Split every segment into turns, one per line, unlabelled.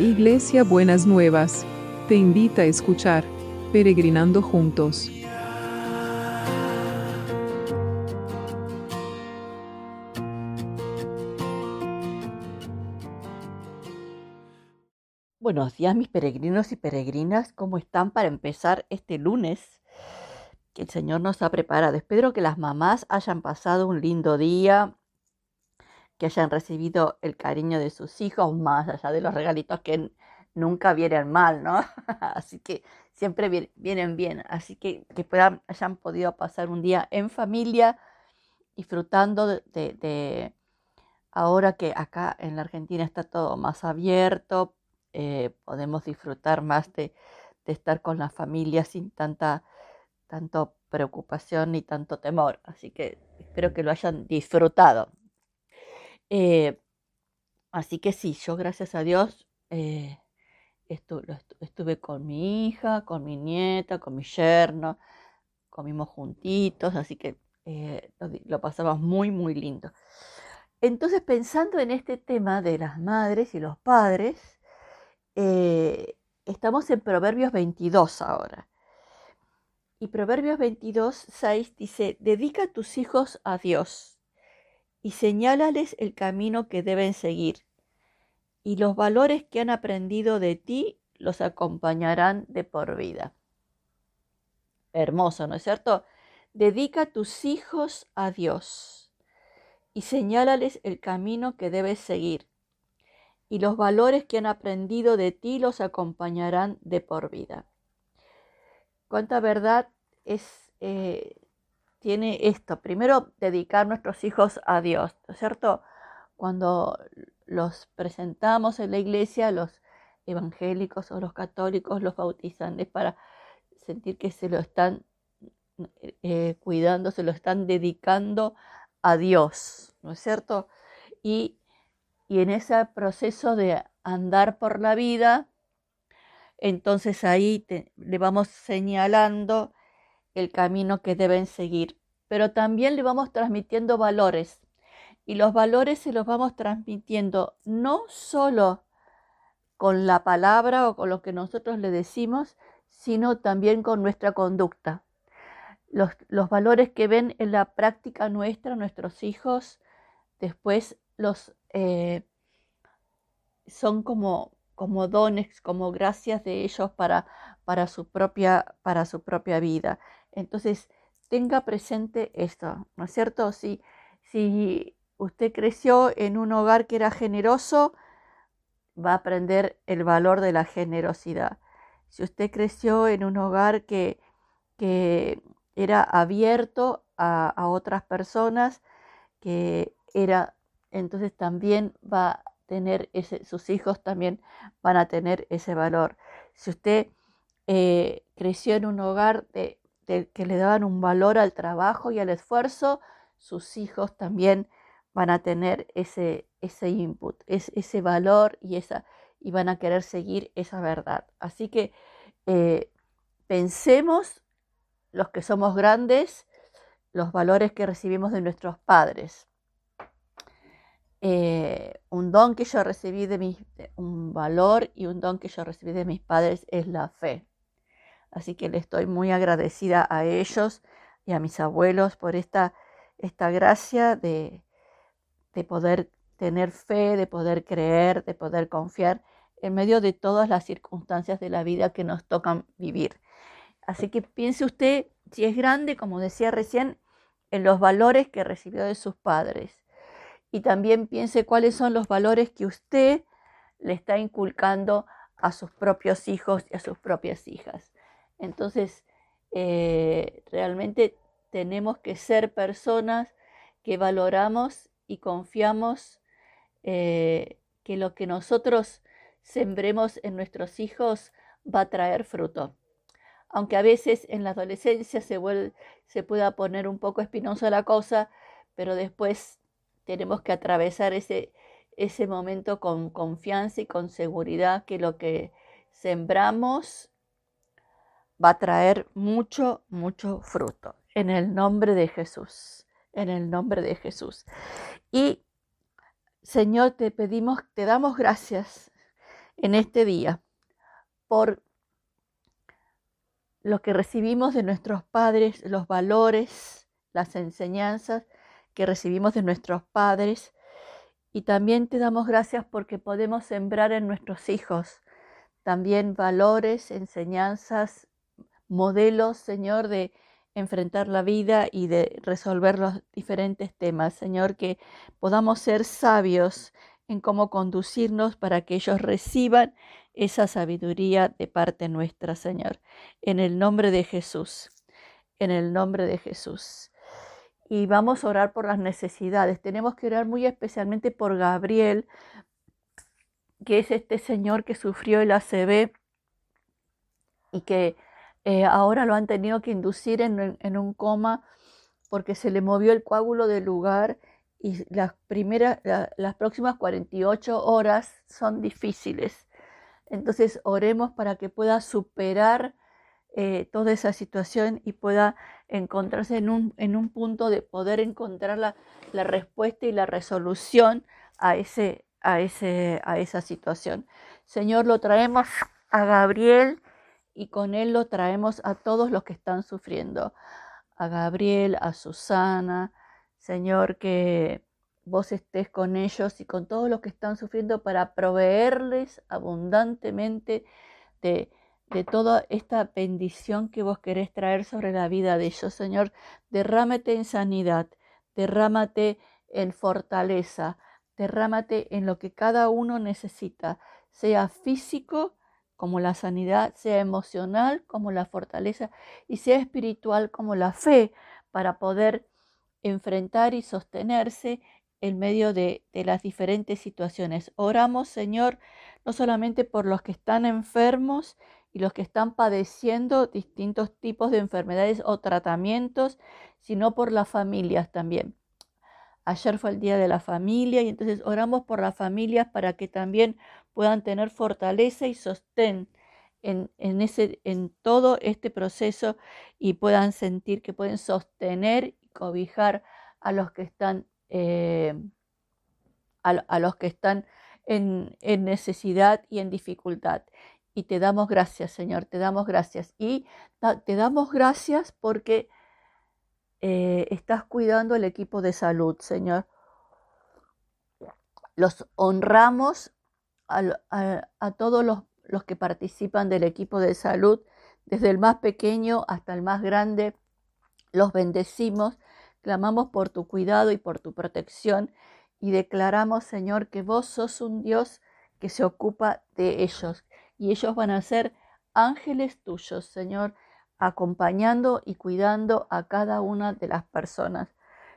Iglesia Buenas Nuevas, te invita a escuchar Peregrinando Juntos.
Buenos días mis peregrinos y peregrinas, ¿cómo están para empezar este lunes que el Señor nos ha preparado? Espero que las mamás hayan pasado un lindo día, que hayan recibido el cariño de sus hijos, más allá de los regalitos que nunca vienen mal, ¿no? Así que siempre vienen bien. Así que que puedan, hayan podido pasar un día en familia, disfrutando de, ahora que acá en la Argentina está todo más abierto, eh, podemos disfrutar más de, estar con la familia sin tanta tanto preocupación ni tanto temor. Así que espero que lo hayan disfrutado. Eh, así que sí, yo gracias a Dios eh, estuve con mi hija, con mi nieta, con mi yerno, comimos juntitos, así que eh, lo, pasamos muy, muy lindo. Entonces, pensando en este tema de las madres y los padres, estamos en Proverbios 22 ahora. Y Proverbios 22, 6 dice, dedica tus hijos a Dios y señálales el camino que deben seguir, y los valores que han aprendido de ti los acompañarán de por vida. Hermoso, ¿no es cierto? Dedica tus hijos a Dios y señálales el camino que debes seguir, y los valores que han aprendido de ti los acompañarán de por vida. Cuánta verdad es eh, tiene esto. Primero, dedicar nuestros hijos a Dios, ¿no es cierto? Cuando los presentamos en la iglesia, los evangélicos o los católicos los bautizan, es para sentir que se lo están eh, cuidando, se lo están dedicando a Dios, ¿no es cierto? Y, en ese proceso de andar por la vida, entonces ahí le vamos señalando el camino que deben seguir, pero también le vamos transmitiendo valores. Y los valores se los vamos transmitiendo no solo con la palabra o con lo que nosotros le decimos, sino también con nuestra conducta. Los, valores que ven en la práctica nuestra, nuestros hijos, después los eh, son como, como dones, como gracias de ellos para, para, su propia, para su propia vida. Entonces, tenga presente esto, ¿no es cierto? Si, si usted creció en un hogar que era generoso, va a aprender el valor de la generosidad. Si usted creció en un hogar que, que era abierto a, a, otras personas, que era, entonces también va a tener ese, sus hijos también van a tener ese valor. Si usted eh, creció en un hogar de que le daban un valor al trabajo y al esfuerzo, sus hijos también van a tener ese, ese input, ese valor y, esa, y van a querer seguir esa verdad. Así que eh, pensemos los que somos grandes, los valores que recibimos de nuestros padres. Eh, un don que yo recibí de mis, un valor y un don que yo recibí de mis padres es la fe. Así que le estoy muy agradecida a ellos y a mis abuelos por esta, esta gracia de, de poder tener fe, de poder creer, de poder confiar en medio de todas las circunstancias de la vida que nos tocan vivir. Así que piense usted, si es grande, como decía recién, en los valores que recibió de sus padres. Y también piense cuáles son los valores que usted le está inculcando a sus propios hijos y a sus propias hijas. Entonces, eh, realmente tenemos que ser personas que valoramos y confiamos eh, que lo que nosotros sembremos en nuestros hijos va a traer fruto. Aunque a veces en la adolescencia se, se pueda poner un poco espinosa la cosa, pero después tenemos que atravesar ese, ese momento con confianza y con seguridad que lo que sembramos va a traer mucho, mucho fruto. En el nombre de Jesús, en el nombre de Jesús. Y Señor, te pedimos, te damos gracias en este día por lo que recibimos de nuestros padres, los valores, las enseñanzas que recibimos de nuestros padres. Y también te damos gracias porque podemos sembrar en nuestros hijos también valores, enseñanzas, modelos, Señor, de enfrentar la vida y de resolver los diferentes temas. Señor, que podamos ser sabios en cómo conducirnos para que ellos reciban esa sabiduría de parte nuestra, Señor. En el nombre de Jesús, en el nombre de Jesús. Y vamos a orar por las necesidades. Tenemos que orar muy especialmente por Gabriel, que es este señor que sufrió el ACV y que eh, ahora lo han tenido que inducir en, en, un coma porque se le movió el coágulo del lugar y las primeras, las próximas 48 horas son difíciles. Entonces oremos para que pueda superar eh, toda esa situación y pueda encontrarse en un, en un punto de poder encontrar la, la, respuesta y la resolución a, ese, a, ese, a esa situación. Señor, lo traemos a Gabriel y con él lo traemos a todos los que están sufriendo. A Gabriel, a Susana, Señor, que vos estés con ellos y con todos los que están sufriendo para proveerles abundantemente de, de toda esta bendición que vos querés traer sobre la vida de ellos. Señor, derrámate en sanidad, derrámate en fortaleza, derrámate en lo que cada uno necesita, sea físico como la sanidad, sea emocional como la fortaleza y sea espiritual como la fe para poder enfrentar y sostenerse en medio de, las diferentes situaciones. Oramos, Señor, no solamente por los que están enfermos y los que están padeciendo distintos tipos de enfermedades o tratamientos, sino por las familias también. Ayer fue el Día de la Familia y entonces oramos por las familias para que también puedan tener fortaleza y sostén en, en, ese, en todo este proceso y puedan sentir que pueden sostener y cobijar a los que están eh, a, los que están en, necesidad y en dificultad. Y te damos gracias, Señor, te damos gracias. Y te damos gracias porque eh, estás cuidando el equipo de salud, Señor. Los honramos a, todos los, los que participan del equipo de salud, desde el más pequeño hasta el más grande. Los bendecimos Clamamos por tu cuidado y por tu protección y declaramos, Señor, que vos sos un Dios que se ocupa de ellos y ellos van a ser ángeles tuyos, Señor, acompañando y cuidando a cada una de las personas.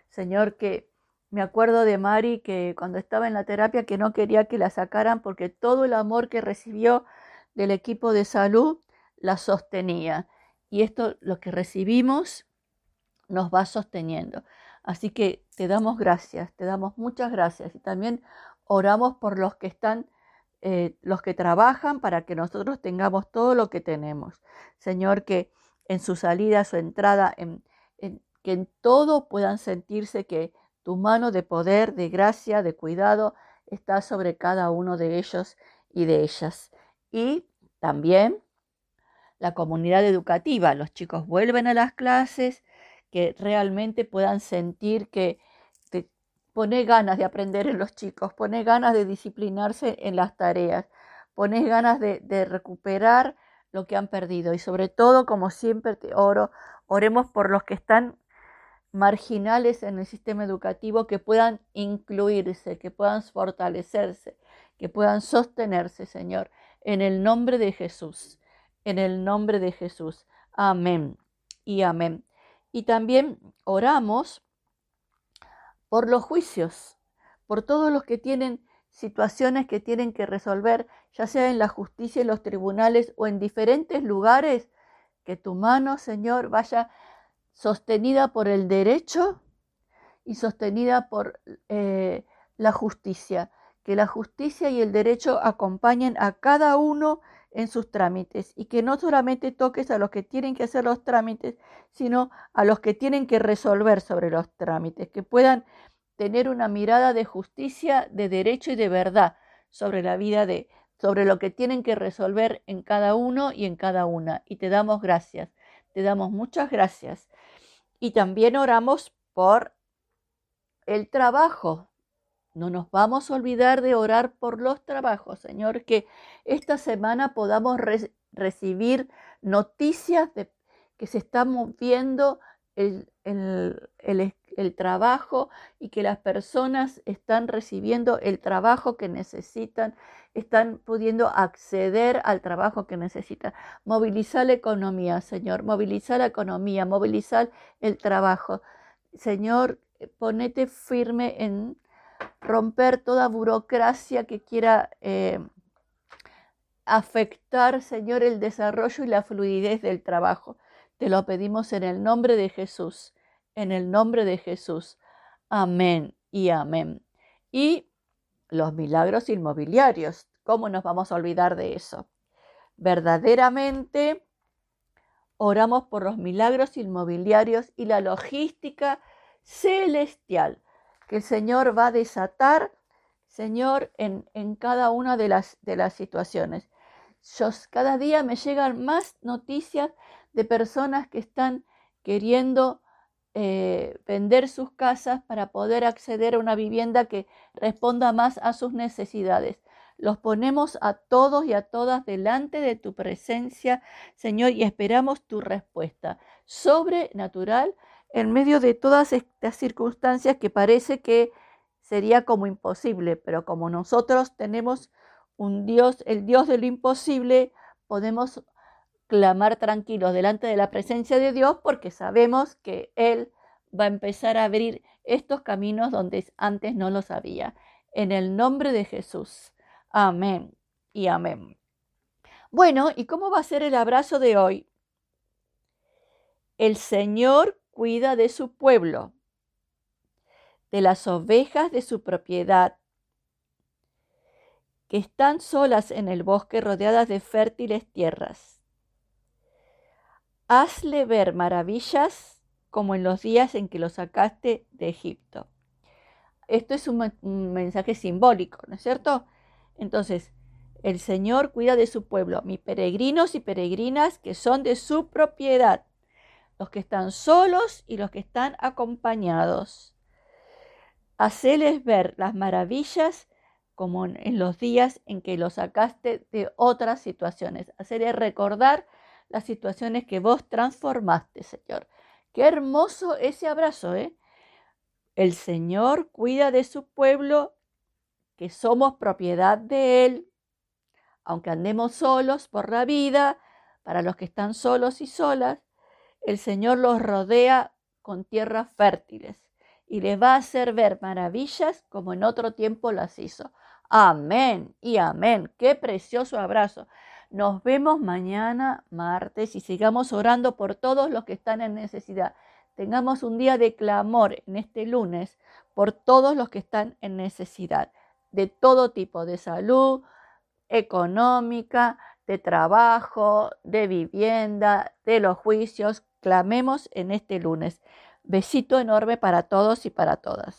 Señor, que me acuerdo de Mari que cuando estaba en la terapia que no quería que la sacaran porque todo el amor que recibió del equipo de salud la sostenía. Y esto lo que recibimos nos va sosteniendo. Así que te damos gracias, te damos muchas gracias y también oramos por los que están, eh, los que trabajan para que nosotros tengamos todo lo que tenemos. Señor, que en su salida, su entrada, en, que en todo puedan sentirse que tu mano de poder, de gracia, de cuidado está sobre cada uno de ellos y de ellas. Y también la comunidad educativa, los chicos vuelven a las clases, que realmente puedan sentir que te pone ganas de aprender en los chicos, pone ganas de disciplinarse en las tareas, pone ganas de recuperar lo que han perdido y sobre todo, como siempre te oro, oremos por los que están marginales en el sistema educativo que puedan incluirse, que puedan fortalecerse, que puedan sostenerse, Señor, en el nombre de Jesús, en el nombre de Jesús. Amén y amén. Y también oramos por los juicios, por todos los que tienen situaciones que tienen que resolver, ya sea en la justicia, en los tribunales o en diferentes lugares, que tu mano, Señor, vaya sostenida por el derecho y sostenida por eh, la justicia. Que la justicia y el derecho acompañen a cada uno en sus trámites y que no solamente toques a los que tienen que hacer los trámites, sino a los que tienen que resolver sobre los trámites, que puedan tener una mirada de justicia, de derecho y de verdad sobre la vida de, sobre lo que tienen que resolver en cada uno y en cada una. Y te damos gracias, te damos muchas gracias. Y también oramos por el trabajo. No nos vamos a olvidar de orar por los trabajos, Señor, que esta semana podamos recibir noticias de que se está moviendo el, el, trabajo y que las personas están recibiendo el trabajo que necesitan, están pudiendo acceder al trabajo que necesitan. Movilizar la economía, Señor, movilizar la economía, movilizar el trabajo. Señor, ponete firme en romper toda burocracia que quiera eh, afectar, Señor, el desarrollo y la fluidez del trabajo. Te lo pedimos en el nombre de Jesús, en el nombre de Jesús. Amén y amén. Y los milagros inmobiliarios, ¿cómo nos vamos a olvidar de eso? Verdaderamente oramos por los milagros inmobiliarios y la logística celestial que el Señor va a desatar, Señor, en, en cada una de las, de las situaciones. Yo, cada día me llegan más noticias de personas que están queriendo eh, vender sus casas para poder acceder a una vivienda que responda más a sus necesidades. Los ponemos a todos y a todas delante de tu presencia, Señor, y esperamos tu respuesta sobrenatural en medio de todas estas circunstancias que parece que sería como imposible, pero como nosotros tenemos un Dios, el Dios de lo imposible, podemos clamar tranquilos delante de la presencia de Dios porque sabemos que Él va a empezar a abrir estos caminos donde antes no los había. En el nombre de Jesús. Amén y amén. Bueno, ¿y cómo va a ser el abrazo de hoy? El Señor cuida de su pueblo, de las ovejas de su propiedad, que están solas en el bosque rodeadas de fértiles tierras hazle ver maravillas como en los días en que lo sacaste de Egipto. Esto es un, mensaje simbólico, ¿no es cierto? Entonces, el Señor cuida de su pueblo, mis peregrinos y peregrinas que son de su propiedad, los que están solos y los que están acompañados. Haceles ver las maravillas como en los días en que lo sacaste de otras situaciones. Hacerles recordar las situaciones que vos transformaste, Señor. Qué hermoso ese abrazo, ¿eh? El Señor cuida de su pueblo, que somos propiedad de Él, aunque andemos solos por la vida, para los que están solos y solas, el Señor los rodea con tierras fértiles y les va a hacer ver maravillas como en otro tiempo las hizo. Amén y amén. Qué precioso abrazo. Nos vemos mañana, martes, y sigamos orando por todos los que están en necesidad. Tengamos un día de clamor en este lunes por todos los que están en necesidad, de todo tipo, de salud, económica, de trabajo, de vivienda, de los juicios. Clamemos en este lunes. Besito enorme para todos y para todas.